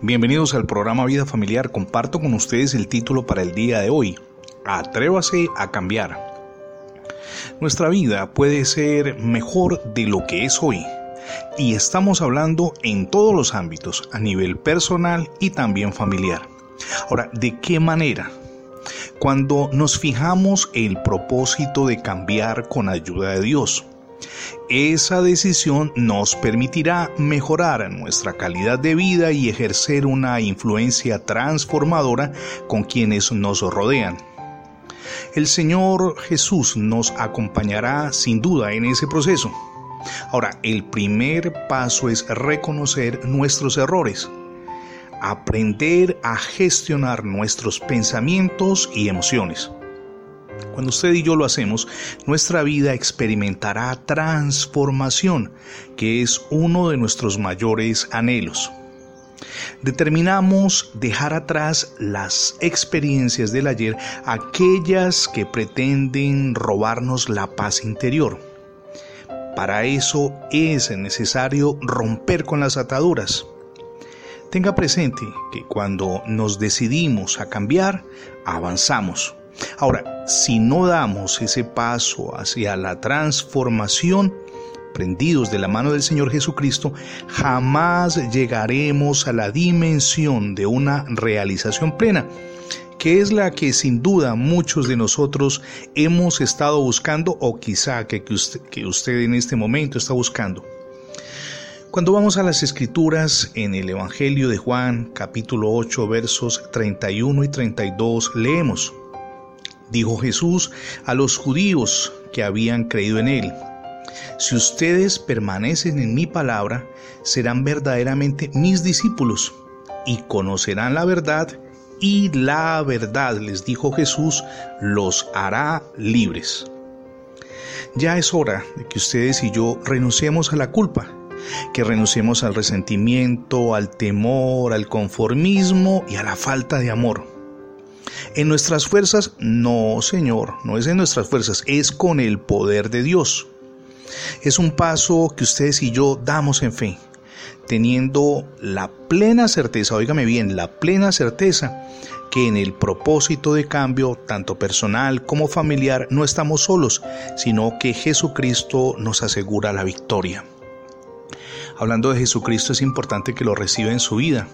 Bienvenidos al programa Vida Familiar. Comparto con ustedes el título para el día de hoy. Atrévase a cambiar. Nuestra vida puede ser mejor de lo que es hoy. Y estamos hablando en todos los ámbitos, a nivel personal y también familiar. Ahora, ¿de qué manera? Cuando nos fijamos el propósito de cambiar con ayuda de Dios. Esa decisión nos permitirá mejorar nuestra calidad de vida y ejercer una influencia transformadora con quienes nos rodean. El Señor Jesús nos acompañará sin duda en ese proceso. Ahora, el primer paso es reconocer nuestros errores, aprender a gestionar nuestros pensamientos y emociones. Cuando usted y yo lo hacemos, nuestra vida experimentará transformación, que es uno de nuestros mayores anhelos. Determinamos dejar atrás las experiencias del ayer, aquellas que pretenden robarnos la paz interior. Para eso es necesario romper con las ataduras. Tenga presente que cuando nos decidimos a cambiar, avanzamos Ahora, si no damos ese paso hacia la transformación, prendidos de la mano del Señor Jesucristo, jamás llegaremos a la dimensión de una realización plena, que es la que sin duda muchos de nosotros hemos estado buscando o quizá que, usted, que usted en este momento está buscando. Cuando vamos a las escrituras en el Evangelio de Juan capítulo 8 versos 31 y 32 leemos, dijo Jesús a los judíos que habían creído en él. Si ustedes permanecen en mi palabra, serán verdaderamente mis discípulos y conocerán la verdad y la verdad, les dijo Jesús, los hará libres. Ya es hora de que ustedes y yo renunciemos a la culpa, que renunciemos al resentimiento, al temor, al conformismo y a la falta de amor. En nuestras fuerzas, no, Señor, no es en nuestras fuerzas, es con el poder de Dios. Es un paso que ustedes y yo damos en fe, teniendo la plena certeza, óigame bien, la plena certeza que en el propósito de cambio, tanto personal como familiar, no estamos solos, sino que Jesucristo nos asegura la victoria. Hablando de Jesucristo, es importante que lo reciba en su vida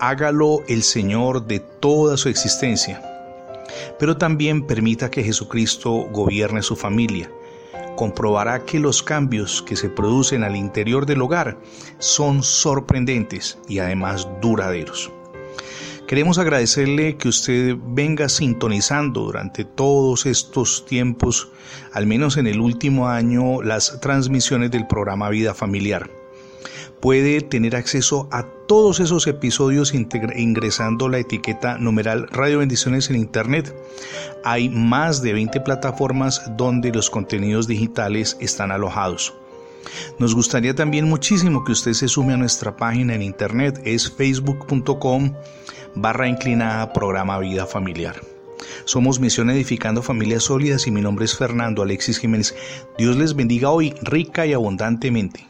hágalo el Señor de toda su existencia, pero también permita que Jesucristo gobierne su familia. Comprobará que los cambios que se producen al interior del hogar son sorprendentes y además duraderos. Queremos agradecerle que usted venga sintonizando durante todos estos tiempos, al menos en el último año, las transmisiones del programa Vida Familiar puede tener acceso a todos esos episodios ingresando la etiqueta numeral Radio Bendiciones en Internet. Hay más de 20 plataformas donde los contenidos digitales están alojados. Nos gustaría también muchísimo que usted se sume a nuestra página en internet, es facebook.com barra inclinada programa Vida Familiar. Somos Misión Edificando Familias Sólidas y mi nombre es Fernando Alexis Jiménez. Dios les bendiga hoy rica y abundantemente.